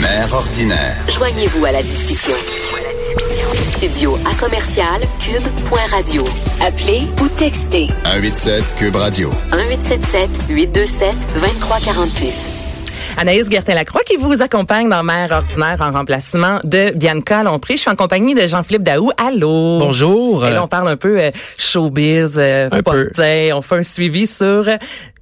Mère ordinaire. Joignez-vous à la discussion. Studio à commercial cube.radio. Appelez ou textez 187 Cube Radio. 1877 827 2346. Anaïs Gertin-Lacroix qui vous accompagne dans Mère ordinaire en remplacement de Bianca Lompré. Je suis en compagnie de Jean-Philippe Daou. Allô? Bonjour. Et là, on parle un peu euh, showbiz, euh, Un peu. On fait un suivi sur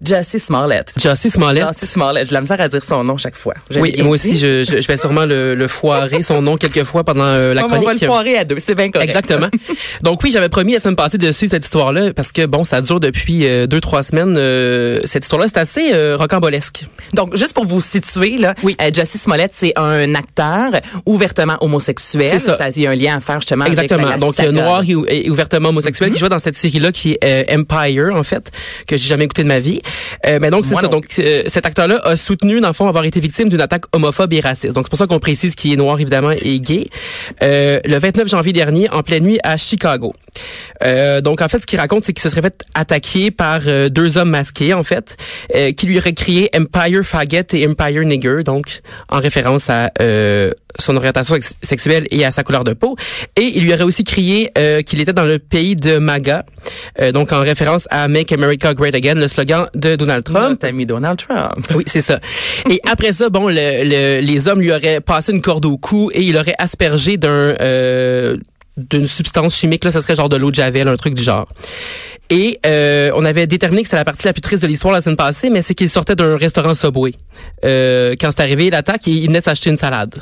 Jussie Smollett. Jussie Smollett. Jussie Smollett. J'ai la misère à dire son nom chaque fois. Oui, moi aussi, je, je, je vais sûrement le, le foirer son nom quelques fois pendant euh, la mais on va le chronique. foirer à deux. C'est bien correct. Exactement. Donc oui, j'avais promis la semaine passée de suivre cette histoire-là parce que bon, ça dure depuis euh, deux trois semaines. euh, cette histoire-là, c'est assez euh, rocambolesque. Donc, juste pour vous situer, là, Oui. euh, Jussie Smollett, c'est un acteur ouvertement homosexuel. C'est ça. Il y a un lien à faire justement Exactement. avec la, la Donc saga. noir et, ouvertement homosexuel qui joue dans cette série-là qui est Empire en fait que j'ai jamais écouté de ma vie. Euh, mais donc c'est ça. non Donc euh, cet acteur-là a soutenu dans le fond avoir été victime d'une attaque homophobe et raciste. Donc c'est pour ça qu'on précise qu'il est noir évidemment et gay. Euh, le 29 janvier dernier en pleine nuit à Chicago. Euh, donc en fait ce qu'il raconte c'est qu'il se serait fait attaquer par euh, deux hommes masqués en fait euh, qui lui auraient crié Empire faggot et Empire nigger donc en référence à euh, son orientation sex- sexuelle et à sa couleur de peau et il lui aurait aussi crié euh, qu'il était dans le pays de MAGA euh, donc en référence à Make America Great Again le slogan de Donald Trump Notre ami Donald Trump. oui, c'est ça. Et après ça, bon, le, le- les hommes lui auraient passé une corde au cou et il aurait aspergé d'un euh, d'une substance chimique là, ça serait genre de l'eau de javel, un truc du genre. Et euh, on avait déterminé que c'était la partie la plus triste de l'histoire la semaine passée, mais c'est qu'il sortait d'un restaurant Subway. Euh, quand c'est arrivé l'attaque, il, il venait s'acheter une salade.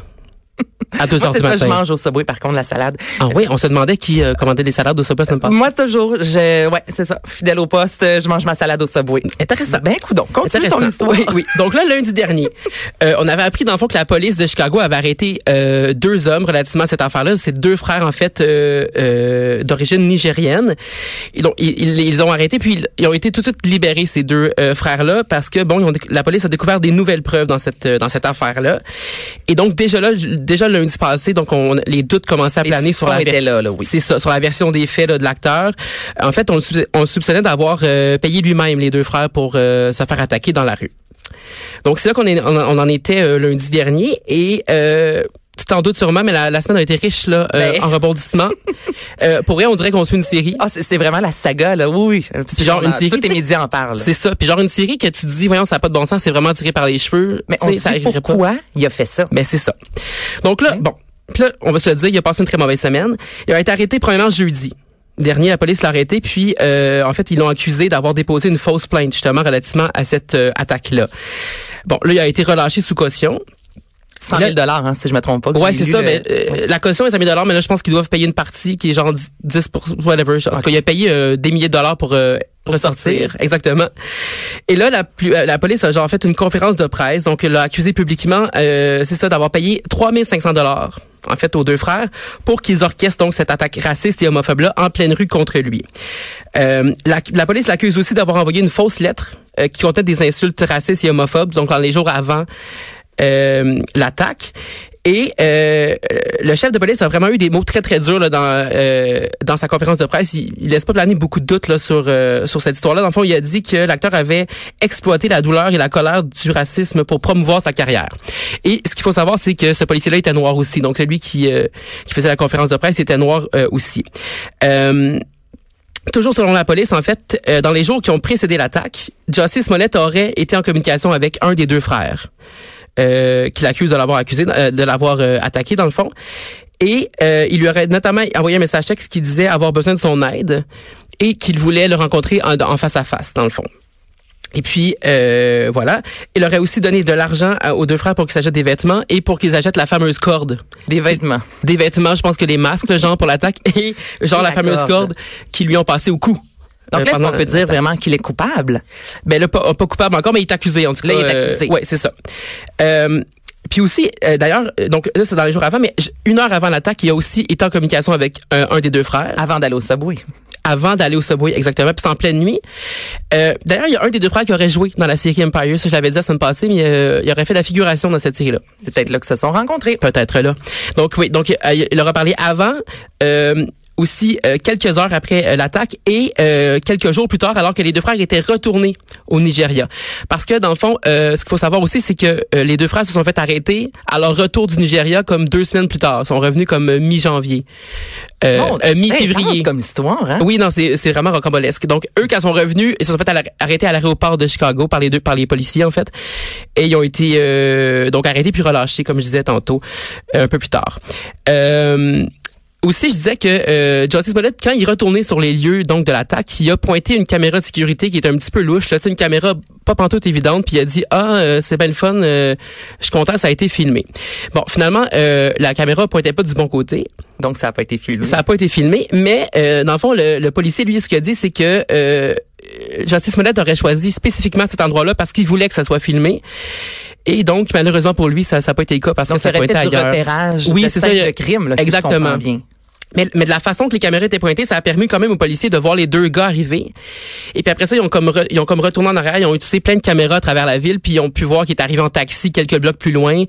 À 2 Moi, heures du ça, matin. je mange au Subway, par contre, la salade. Ah oui, on se demandait qui euh, commandait les salades au Subway la semaine passée. Moi, toujours, je, ouais, c'est ça. Fidèle au poste, je mange ma salade au Subway. Intéressant. Ben, coudon. Continue ton histoire. Oui, oui. Donc là, lundi dernier, euh, on avait appris dans le fond que la police de Chicago avait arrêté euh, deux hommes relativement à cette affaire-là. C'est deux frères en fait euh, euh, d'origine nigérienne. Ils ont, ils, ils ont arrêtés puis ils, ils ont été tout de suite libérés ces deux euh, frères-là parce que bon, ils ont la police a découvert des nouvelles preuves dans cette dans cette affaire-là. Et donc déjà là, déjà lundi passé, donc on les doutes commençaient à planer sur la là, là, oui. Ça, sur la version des faits là, de l'acteur. En fait, on soupçonnait- on le soupçonnait d'avoir euh, payé lui-même les deux frères pour euh, se faire attaquer dans la rue. Donc c'est là qu'on on, on en était euh, lundi dernier et euh, tu t'en doutes sûrement, mais la, la semaine a été riche là euh, Ben. en rebondissements. euh, pour vrai, on dirait qu'on suit une série. Ah, c'est c'est vraiment la saga, là. Oui, oui. C'est genre une série, Tous les médias en parlent. C'est ça. Puis genre une série que tu te dis, voyons, ça n'a pas de bon sens, c'est vraiment tiré par les cheveux. Mais on ça arriverait pas. pourquoi il a fait ça. Mais c'est ça. Donc là, bon, Puis là, on va se le dire, il a passé une très mauvaise semaine. Il a été arrêté premièrement jeudi. Dernier, la police l'a arrêté, puis euh, en fait, ils l'ont accusé d'avoir déposé une fausse plainte justement relativement à cette euh, attaque-là. Bon, là, il a été relâché sous caution. 100 000 dollars, hein, si je me trompe pas. Ouais, c'est ça. le- Mais euh, la caution est 100 000 dollars, mais là, je pense qu'ils doivent payer une partie qui est genre 10, 10 whatever. En tout cas, il a payé euh, des milliers de dollars pour euh, ressortir. sortir. Exactement. Et là, la, plus- euh, la police a genre fait une conférence de presse, donc l'a accusé publiquement, euh, c'est ça, d'avoir payé 3500 dollars en fait aux deux frères pour qu'ils orchestrent donc cette attaque raciste et homophobe là en pleine rue contre lui. Euh, la, la police l'accuse aussi d'avoir envoyé une fausse lettre euh, qui contenait des insultes racistes et homophobes donc dans les jours avant l'attaque. Et euh, le chef de police a vraiment eu des mots très très durs là, dans euh, dans sa conférence de presse. Il, il laisse pas planer beaucoup de doutes là, sur euh, sur cette histoire-là. Dans le fond, il a dit que l'acteur avait exploité la douleur et la colère du racisme pour promouvoir sa carrière. Et ce qu'il faut savoir, c'est que ce policier-là était noir aussi. Donc celui qui euh, qui faisait la conférence de presse était noir euh, aussi. Euh, Toujours selon la police, en fait, euh, dans les jours qui ont précédé l'attaque, Jussie Smollett aurait été en communication avec un des deux frères euh, qui l'accuse de l'avoir accusé, euh, de l'avoir euh, attaqué dans le fond. Et euh, il lui aurait notamment envoyé un message texte qui disait avoir besoin de son aide et qu'il voulait le rencontrer en, en face à face, dans le fond. Et puis, euh, voilà. Il aurait aussi donné de l'argent aux deux frères pour qu'ils s'achètent des vêtements et pour qu'ils achètent la fameuse corde. Des vêtements. Des vêtements, je pense que les masques, le genre pour l'attaque, et genre Et la, la fameuse corde. corde qui lui ont passé au cou. Donc Euh, là, est-ce pendant- qu'on peut dire vraiment qu'il est coupable? ben là, pas, pas coupable encore, mais il est accusé en tout cas. Là, il est accusé. Euh, ouais, c'est ça. Euh, puis aussi, euh, d'ailleurs, euh, donc là, c'est dans les jours avant, mais une heure avant l'attaque, il a aussi été en communication avec euh, un des deux frères Avant d'aller au Subway. avant d'aller au Subway, exactement. Puis c'est en pleine nuit. Euh, d'ailleurs, il y a un des deux frères qui aurait joué dans la série Empire. Ça, je l'avais dit la semaine passée, mais euh, il aurait fait la figuration dans cette série-là. C'est peut-être là que se sont rencontrés. Peut-être là. Donc oui, donc euh, il leur a parlé avant. Euh, aussi euh, quelques heures après euh, l'attaque et euh, quelques jours plus tard, alors que les deux frères étaient retournés au Nigeria. Parce que dans le fond, ce qu'il faut savoir aussi, c'est que les deux frères se sont fait arrêter à leur retour du Nigeria comme deux semaines plus tard. Ils sont revenus comme mi-janvier, mi-février. comme histoire, hein? Oui, non, c'est vraiment rocambolesque. Donc eux, quand ils sont revenus, ils se sont fait arrêter à l'aéroport de Chicago par les deux, par les policiers en fait, et ils ont été donc arrêtés puis relâchés, comme je disais tantôt, un peu plus tard. Euh, aussi, je disais que euh, Justice Smollett, quand il retournait sur les lieux donc de l'attaque, il a pointé une caméra de sécurité qui est un petit peu louche, là, une caméra pas pantoute évidente, puis il a dit ah euh, c'est bien le fun, euh, je suis content, ça a été filmé. Bon, finalement, euh, la caméra pointait pas du bon côté, donc ça a pas été filmé. Ça a pas été filmé, mais dans le fond, le, le policier lui ce qu'il a dit, c'est que Justice Smollett aurait choisi spécifiquement cet endroit-là parce qu'il voulait que ça soit filmé. Et donc, malheureusement pour lui, ça n'a pas été le cas parce que ça n'a pas été ailleurs. repérage oui, c'est ça. Le crime, là, Exactement. bien. Mais, mais de la façon que les caméras étaient pointées, ça a permis quand même aux policiers de voir les deux gars arriver. Et puis après ça, ils ont comme ils ont comme retourné en arrière, ils ont utilisé plein de caméras à travers la ville, puis ils ont pu voir qu'il est arrivé en taxi quelques blocs plus loin,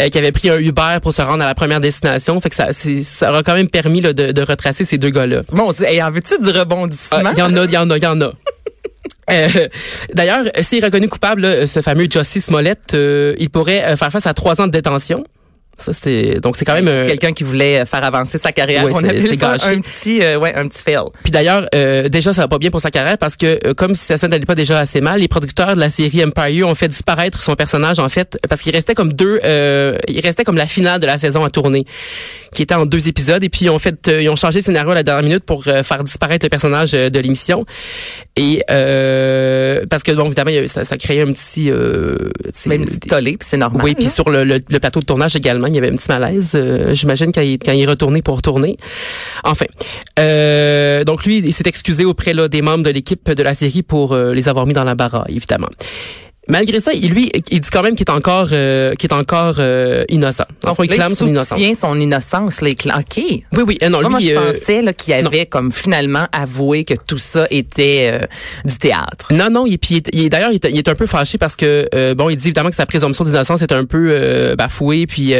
euh, qu'il avait pris un Uber pour se rendre à la première destination. Fait que ça, ça a quand même permis là, de, de retracer ces deux gars-là. Mon Dieu, hey, en veux-tu du rebondissement? Il y en a, il y en a, il y en a. Euh, D'ailleurs, s'il est reconnu coupable, ce fameux Jussie Smollett, euh, il pourrait euh, faire face à trois ans de détention. Ça c'est donc c'est quand même euh, quelqu'un qui voulait faire avancer sa carrière. Ouais, On appelle ça un petit euh, ouais un petit fail. Puis d'ailleurs euh, déjà ça va pas bien pour sa carrière parce que comme si sa semaine n'allait pas déjà assez mal, les producteurs de la série Empire ont fait disparaître son personnage en fait parce qu'il restait comme deux il restait comme la finale de la saison à tourner qui était en deux épisodes et puis ils ont fait ils ont changé le scénario à la dernière minute pour faire disparaître le personnage de l'émission et parce que bon évidemment ça, ça créait un petit euh, même petit tollé puis c'est normal. Oui, puis sur le, le plateau de tournage également il y avait un petit malaise, euh, j'imagine, quand quand il est retourné pour retourner. Enfin, euh, donc lui, il s'est excusé auprès là, des membres de l'équipe de la série pour euh, les avoir mis dans la barre, évidemment. Malgré ça, il, lui, il dit quand même qu'il est encore, euh, qu'il est encore euh, innocent. Enfin, il clame son innocence. son innocence. Là, OK. Oui, oui. Euh, non, lui, moi, je pensais qu'il avait comme finalement avoué que tout ça était du théâtre. Non, non. Et puis, il, d'ailleurs, il, il, est un peu fâché parce que, bon, il dit évidemment que sa présomption d'innocence est un peu bafouée. Puis,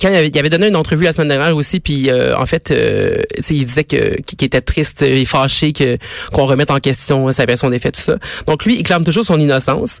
quand il avait, il avait, donné une entrevue la semaine dernière aussi, puis en fait, il disait que qu'il était triste et fâché que qu'on remette en question sa version des faits, tout ça. Donc, lui, il clame toujours son innocence.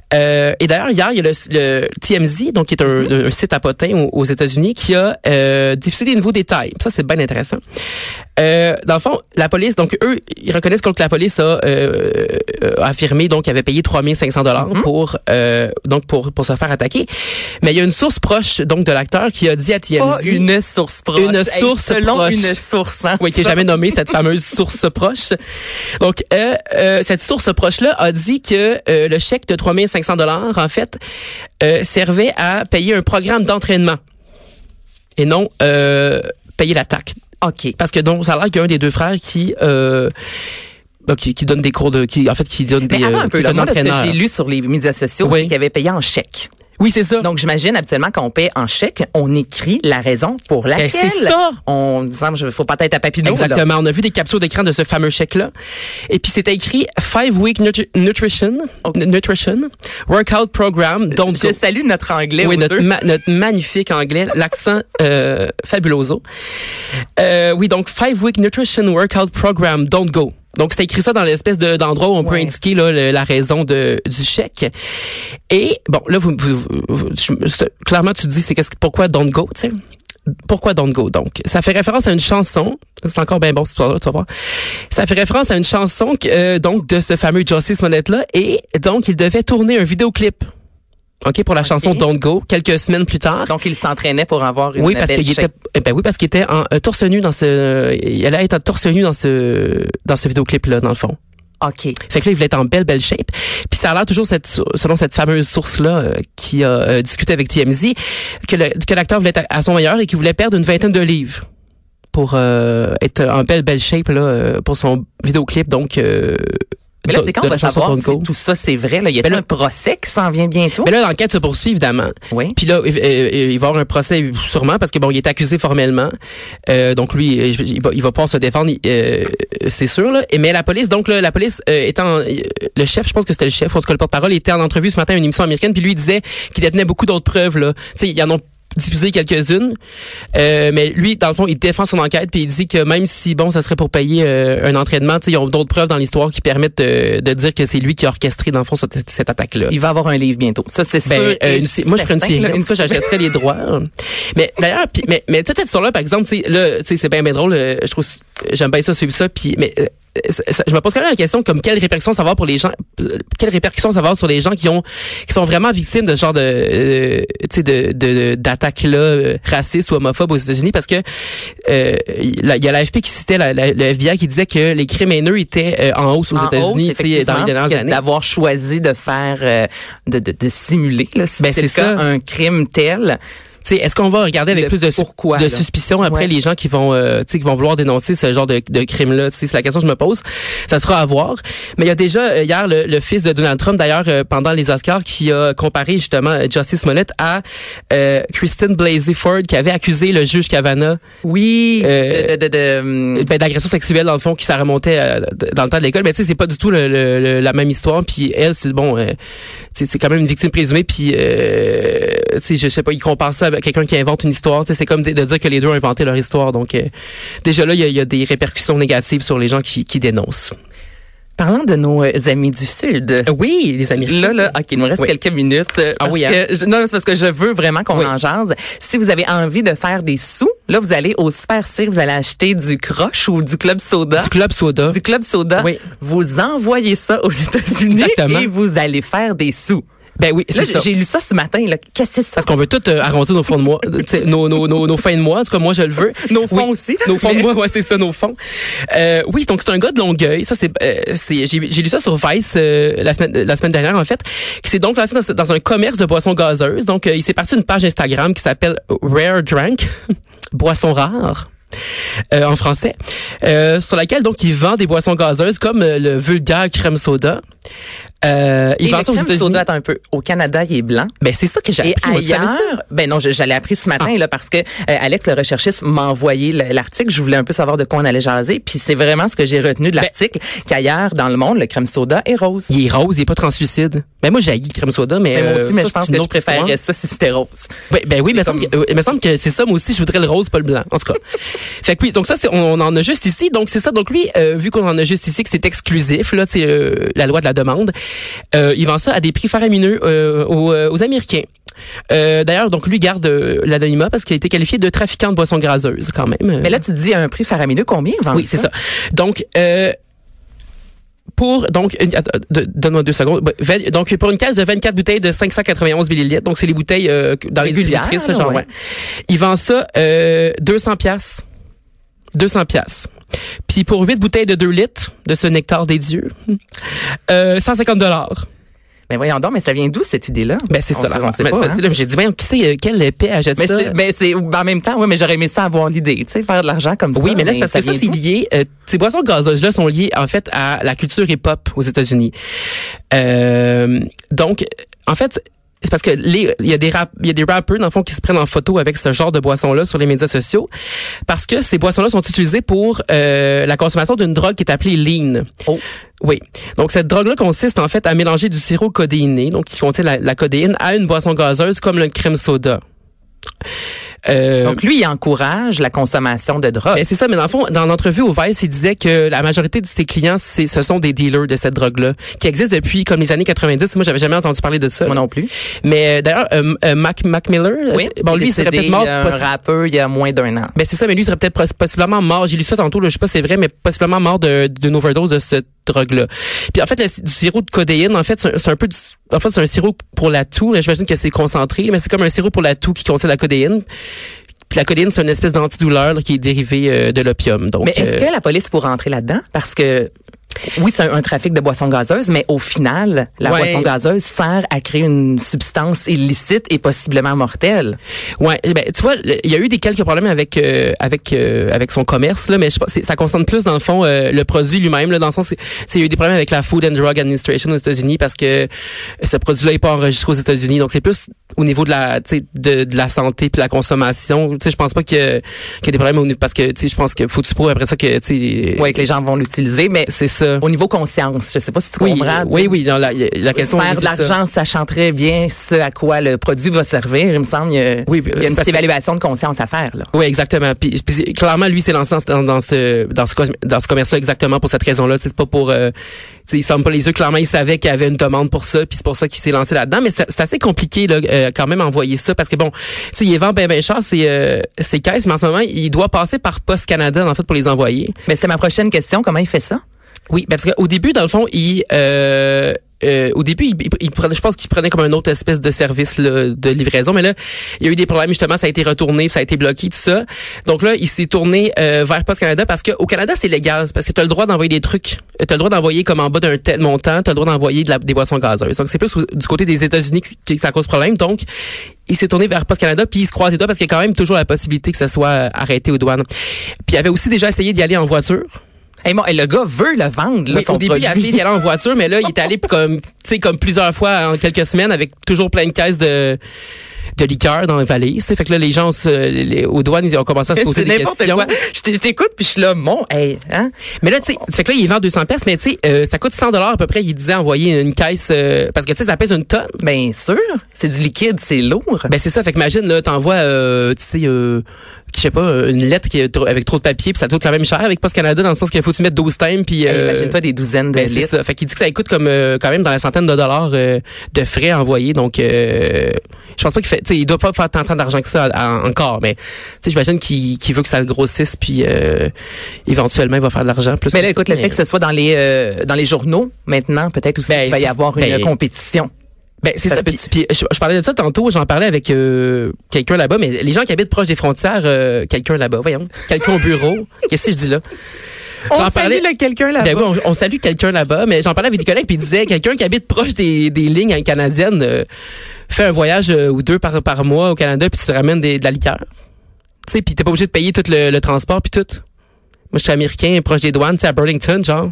Euh, et d'ailleurs, hier, il y a le, le, TMZ, donc qui est un, un site à potins aux, États-Unis, qui a euh, diffusé des nouveaux détails. Ça, c'est bien intéressant. Euh, dans le fond, la police, donc eux, ils reconnaissent que la police a euh, affirmé donc qu'il avait payé 3500 dollars mm-hmm. pour donc pour pour se faire attaquer. Mais il y a une source proche donc de l'acteur qui a dit à TMZ Pas une source proche. Une source selon proche. une source. Hein, oui, qui est jamais nommée cette fameuse source proche. Donc cette source proche là a dit que le chèque de 3500 dollars en fait servait à payer un programme d'entraînement et non payer l'attaque. OK. Parce que donc, ça a l'air qu'il y a un des deux frères qui... Euh, bah, qui, qui, donne des cours de qui en fait qui donne des euh, un peu, là, moi, ce que j'ai lu sur les médias sociaux c'est qu'il avait payé en chèque oui, c'est ça. Donc, j'imagine, habituellement, quand on paie en chèque, on écrit la raison pour ben, laquelle. c'est ça. On, il faut pas être à papier Exactement. On a vu des captures d'écran de ce fameux chèque-là. Et puis, c'était écrit Five Week Nutrition, Nutrition, Workout Program. Donc, je salue notre anglais. Oui, notre, notre magnifique anglais, l'accent euh, fabuloso. Euh, oui, donc, Five Week Nutrition Workout Program, Don't Go. Donc, c'est écrit ça dans l'espèce d'endroit où on peut indiquer là, la raison de, du chèque. Et, bon, là, vous, clairement, tu te dis, c'est pourquoi Don't Go, tu sais? Pourquoi Don't Go, donc? Ça fait référence à une chanson. C'est encore bien bon, cette histoire-là, tu vas voir. Ça fait référence à une chanson, euh, donc, de ce fameux Josie Smollett-là. Et, donc, il devait tourner un vidéoclip OK, pour la chanson Don't Go, quelques semaines plus tard. Donc, il s'entraînait pour avoir une oui, parce qu'il était, eh ben oui, parce qu'il était en euh, torse nu dans ce, il allait être en torse nu dans ce, dans ce vidéoclip-là, dans le fond. OK. Fait que là, il voulait être en belle, belle shape. Puis ça a l'air toujours, cette, selon cette fameuse source-là euh, qui a euh, discuté avec TMZ, que, que l'acteur voulait être à son meilleur et qu'il voulait perdre une vingtaine de livres pour être en belle, belle shape là, pour son vidéoclip. Donc, mais là, c'est quand on va savoir si tout ça, c'est vrai. Là. Y a t un procès qui s'en vient bientôt? Mais là, l'enquête se poursuit, évidemment. Oui. Puis là, il, va y avoir un procès sûrement parce que bon, il est accusé formellement. Euh, donc lui, il va, il va pouvoir se défendre, euh, c'est sûr. Là. Mais la police, donc là, la police euh, étant le chef, je pense que c'était le chef, en tout cas le porte-parole, était en entrevue ce matin à une émission américaine, puis lui il disait qu'il détenait beaucoup d'autres preuves. Là. Tu sais, il y en a diffusé quelques-unes. Euh, mais lui, dans le fond, il défend son enquête puis il dit que même si bon, ça serait pour payer euh, un entraînement, tu sais, ils ont d'autres preuves dans l'histoire qui permettent de, de dire que c'est lui qui a orchestré dans le fond cette, cette attaque-là. Il va avoir un livre bientôt. Ça, c'est Ben, sûr. euh, une moi, je ferais une série. là. Une fois, j'achèterais les droits. Mais d'ailleurs, mais, mais toute cette histoire-là, par exemple, tu sais, là, tu sais, c'est bien, bien drôle. euh, Je trouve, j'aime bien ça, suivre ça. Puis, mais euh, je me pose quand même la question comme quelles répercussions ça va avoir pour les gens, quelles répercussions ça va sur les gens qui ont, qui sont vraiment victimes de ce genre de, euh, tu sais, de, de d'attaques là euh, racistes ou homophobes aux États-Unis, parce que euh, il y a l'AFP qui citait la, la- le FBI qui disait que les crimes haineux étaient euh, en hausse aux États-Unis, hausse, tu sais, dans les dernières années. D'avoir choisi de faire, euh, de, de, de simuler, là, si Ben, c'est cas, un crime tel. Sais, est-ce qu'on va regarder avec Le plus de, pourquoi, de suspicion après Ouais. les gens qui vont, euh, tu sais, qui vont vouloir dénoncer ce genre de, de crime-là? C'est la question que je me pose. Ça sera à voir. Mais il y a déjà euh, hier le, le fils de Donald Trump, d'ailleurs, euh, pendant les Oscars, qui a comparé justement euh, Justice Smollett à euh, Christine Blasey Ford, qui avait accusé le juge Kavanaugh Oui, Euh, de, de, de, ben, d'agression sexuelle dans le fond qui ça remontait dans le temps de l'école mais tu sais c'est pas du tout le, le- le- la même histoire puis elle c'est bon euh, c'est quand même une victime présumée puis euh, tu sais je sais pas il compare ça quelqu'un qui invente une histoire c'est comme de, de dire que les deux ont inventé leur histoire donc euh, déjà là il y a, il y a des répercussions négatives sur les gens qui, qui dénoncent Parlant de nos euh, amis du Sud. Oui les Américains Là, là, OK, il nous reste Oui. quelques minutes. euh, Ah oui, hein? que je- non, c'est parce que je veux vraiment qu'on Oui. en jase. Si vous avez envie de faire des sous, là, vous allez au Super Cire, vous allez acheter du croche ou du Club Soda. du club soda Du Club Soda. Oui. Vous envoyez ça aux États-Unis et vous allez faire des sous. Ben oui c'est ça j'ai lu ça ce matin. Qu'est-ce que c'est ça? parce qu'on veut tout euh, arrondir nos fonds de mois, euh, nos, nos, nos, nos fins de mois. En tout cas, moi, je le veux. Nos fonds Oui, aussi, Nos fonds mais- de mois, ouais, c'est ça, nos fonds. Euh, oui, donc c'est un gars de Longueuil. Ça, c'est, euh, j'ai, lu ça sur Vice euh, la semaine, la semaine dernière, en fait, qui s'est donc lancé dans, dans un commerce de boissons gazeuses. Donc, euh, il s'est parti d'une page Instagram qui s'appelle Rare Drank, boisson rare. euh, en français, euh, sur laquelle donc il vend des boissons gazeuses comme euh, le vulgaire crème soda. Euh, il Et ça aux crème États-Unis. un peu. Au Canada, il est blanc. Ben c'est ça que j'ai Et appris. moi, ça? ailleurs, ben non, l'ai appris ce matin là parce que euh, Alex le recherchiste m'a envoyé le- l'article. Je voulais un peu savoir de quoi on allait jaser, puis c'est vraiment ce que j'ai retenu de l'article qu'ailleurs dans le monde, le crème soda est rose. Il est rose, il est pas translucide. Ben moi j'ai crème soda, mais, Mais moi euh, aussi, mais ça, je pense que je préférerais ça si c'était rose. Ben, ben oui, mais que- euh, il me semble que c'est ça. Moi aussi, je voudrais le rose, pas le blanc. En tout cas. fait que oui, donc ça, c'est, on, on en a juste ici. Donc c'est ça. Donc lui, euh, vu qu'on en a juste ici, que c'est exclusif, là, c'est la loi de la demande. Euh, il vend ça à des prix faramineux euh, aux, euh, aux Américains. Euh, D'ailleurs, donc lui garde l'anonymat parce qu'il a été qualifié de trafiquant de boissons graseuses quand même. Mais là, tu te dis à un prix faramineux combien vend Oui, c'est ça? Donc, pour donc une- attends, de- donne-moi deux secondes. Vingt- Donc pour une caisse de 24 bouteilles de 591 millilitres, donc c'est les bouteilles euh, dans les distributrices, genre ouais. ouais. Il vend ça euh, 200 pièces. 200 pièces. Puis pour 8 bouteilles de 2 litres de ce nectar des dieux, euh, 150 dollars. Mais voyons donc, mais ça vient d'où cette idée-là? Ben c'est On ça sait- sait hein? J'ai dit voyons, qui c'est euh, quel épais achète Mais ça? mais c'est en même temps, ouais, mais j'aurais aimé ça avoir l'idée, tu sais, faire de l'argent comme ça. Oui, mais là, c'est parce que ça, c'est lié. Euh, ces boissons gazeuses-là sont liées, en fait, à la culture hip-hop aux États-Unis. Euh, donc, en fait, c'est parce que les, il y a des rap, il y a des rappeurs dans le fond qui se prennent en photo avec ce genre de boissons-là sur les médias sociaux, parce que ces boissons-là sont utilisées pour euh, la consommation d'une drogue qui est appelée lean. Oh. Oui. Donc cette drogue-là consiste en fait à mélanger du sirop codéiné, donc qui contient la, la codéine, à une boisson gazeuse comme le crème soda. Euh, Donc lui, il encourage la consommation de drogue. ben, c'est ça, mais dans le fond, dans l'entrevue au Vice, il disait que la majorité de ses clients, c'est, ce sont des dealers de cette drogue-là, qui existent depuis comme les années 90. Moi, j'avais jamais entendu parler de ça. Moi non plus. Mais euh, d'ailleurs, euh, euh, Mac, Mac Miller, euh, bon, lui, il serait peut-être mort. un rappeur il y a moins d'un an. ben c'est ça, mais lui il serait peut-être poss- possiblement mort. J'ai lu ça tantôt, là, je sais pas si c'est vrai, mais possiblement mort de d'une overdose de cette drogue-là. Puis en fait, le du sirop de codéine, en fait, c'est un, peu du, en fait, c'est un sirop pour la toux. J'imagine que c'est concentré, mais c'est comme un sirop pour la toux qui contient la codéine. Puis la codéine, c'est une espèce d'antidouleur là, qui est dérivée euh, de l'opium. Donc, Mais est-ce euh, que la police pourrait entrer là-dedans? Parce que oui, c'est un, un trafic de boissons gazeuses, mais au final, la Ouais. boisson gazeuse sert à créer une substance illicite et possiblement mortelle. Ouais, eh ben tu vois, il y a eu des quelques problèmes avec euh, avec euh, avec son commerce là, mais je pense ça concerne plus dans le fond euh, le produit lui-même là, dans le sens il y a eu des problèmes avec la Food and Drug Administration aux États-Unis parce que ce produit-là est pas enregistré aux États-Unis, donc c'est plus au niveau de la de, de la santé puis la consommation. Tu sais, je pense pas que qu'il y a des problèmes au niveau parce que tu sais, je pense que faut tu prouves après ça que tu sais Ouais, que les gens vont l'utiliser, mais c'est ça. Au niveau conscience, je sais pas si tu Oui, comprends. oui, oui. non, la, la question. Faire de c'est l'argent, sachant très bien ce à quoi le produit va servir, il me semble. Il y a, Oui, il y a une petite évaluation de conscience à faire. Là. Oui, exactement. Puis, puis clairement, lui, s'est lancé dans, dans ce dans ce dans ce commerce-là exactement pour cette raison-là. C'est pas pour. Euh, il pas les yeux. Clairement, il savait qu'il y avait une demande pour ça, puis c'est pour ça qu'il s'est lancé là-dedans. Mais c'est c'est assez compliqué là, euh, quand même envoyer ça parce que bon, tu il vend ben ben cher ses euh, ses caisses, mais en ce moment, il doit passer par Post Canada en fait pour les envoyer. Mais c'était ma prochaine question. Comment il fait ça? Oui, parce qu'au début, dans le fond, il euh, euh, au début, il, il- prenait, je pense qu'il prenait comme un autre espèce de service là, de livraison, mais là, il y a eu des problèmes justement, ça a été retourné, ça a été bloqué, tout ça. Donc là, il s'est tourné euh, vers Post Canada parce qu'au Canada, c'est légal, parce que tu as le droit d'envoyer des trucs, tu as le droit d'envoyer comme en bas d'un tel montant, tu as le droit d'envoyer des boissons gazeuses. Donc c'est plus du côté des États-Unis que, que ça cause problème. Donc il s'est tourné vers Post Canada puis il se croise les parce qu'il y a quand même toujours la possibilité que ça soit euh, arrêté aux douanes. Puis il avait aussi déjà essayé d'y aller en voiture. Hey, bon, et le gars veut le vendre, là, Oui, son au début, il a essayé d'y aller en voiture, mais là, il est allé comme, tu sais, comme plusieurs fois en quelques semaines avec toujours plein de caisses de de liqueur dans les valises. Fait que là, les gens se- les- aux douanes, ils ont commencé à se poser des questions. quoi. Je t'écoute, puis je suis là, mon, hey, hein? Mais là, tu sais, fait que là, il vend 200 pièces, mais tu sais, euh, ça coûte 100 dollars à peu près. Il disait envoyer une caisse euh, parce que tu sais, ça pèse une tonne. Bien sûr. C'est du liquide, c'est lourd. Ben c'est ça. Fait que imagine là, t'envoies, euh, tu sais, euh, je sais pas, une lettre qui est avec trop de papier, puis ça coûte quand même cher avec Post Canada dans le sens qu'il faut que tu mettes 12 times, puis. Hey, euh, Imagine-toi des douzaines de Ben, litres. ça. Fait qu'il dit que ça coûte comme euh, quand même dans la centaine de dollars euh, de frais envoyés. Donc, euh, je pense pas qu'il fait. Il doit pas faire tant, tant d'argent que ça à- encore, mais tu sais, j'imagine qu'il veut que ça grossisse, puis euh, éventuellement il va faire de l'argent plus. Mais là, ça, écoute, le mais- fait que ce soit dans les dans les journaux maintenant, peut-être aussi Ben, va y avoir une ben, compétition. Ben, c'est Ça Puis, je, je parlais de ça tantôt, j'en parlais avec euh, quelqu'un là-bas, mais les gens qui habitent proche des frontières, euh, quelqu'un là-bas, voyons, quelqu'un au bureau, qu'est-ce que je dis là? On J'en salue quelqu'un là-bas. Ben oui, on, on salue quelqu'un là-bas, mais j'en parlais avec des collègues puis ils disaient quelqu'un qui habite proche des, des lignes hein, canadiennes euh, fait un voyage euh, ou deux par, par mois au Canada puis tu te ramènes des, de la liqueur. Tu sais, puis t'es pas obligé de payer tout le, le transport puis tout. Moi, je suis américain, proche des douanes, tu sais, à Burlington, genre.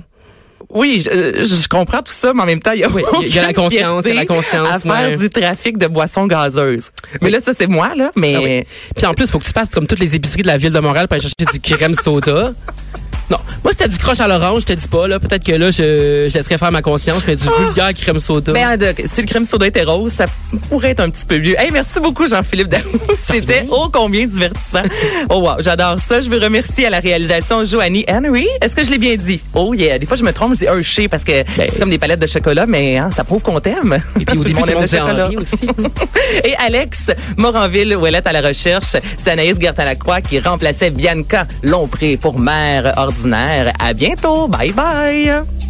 Oui, je, je comprends tout ça, mais en même temps, il y a, Oui, y a la conscience, il y a la conscience, à faire ouais. du trafic de boissons gazeuses. Mais Oui. là, ça, c'est moi, là, mais... Ah oui. Puis en plus, faut que tu passes comme toutes les épiceries de la ville de Montréal pour aller chercher du crème soda. Non, moi c'était du croche à l'orange, je te dis pas là, peut-être que là je, je laisserais faire ma conscience, mais du vulgaire crème soda. Ben, de- si le crème soda était rose, ça pourrait être un petit peu mieux. Hey, merci beaucoup, Jean-Philippe Daou. C'était ô combien divertissant. Oh wow, j'adore ça. Je veux remercier à la réalisation Joanie Henry. Est-ce que je l'ai bien dit? Oh yeah. Des fois, je me trompe, je dis Hershey parce que Ben. c'est comme des palettes de chocolat, mais hein, ça prouve qu'on t'aime. Et puis au début, tout le monde disait Henri aussi. Et Alex Moranville, Ouellette à la recherche, c'est Anaïs Gertin-Lacroix qui remplaçait Bianca Lompré pour mère ordinaire. À bientôt. Bye bye.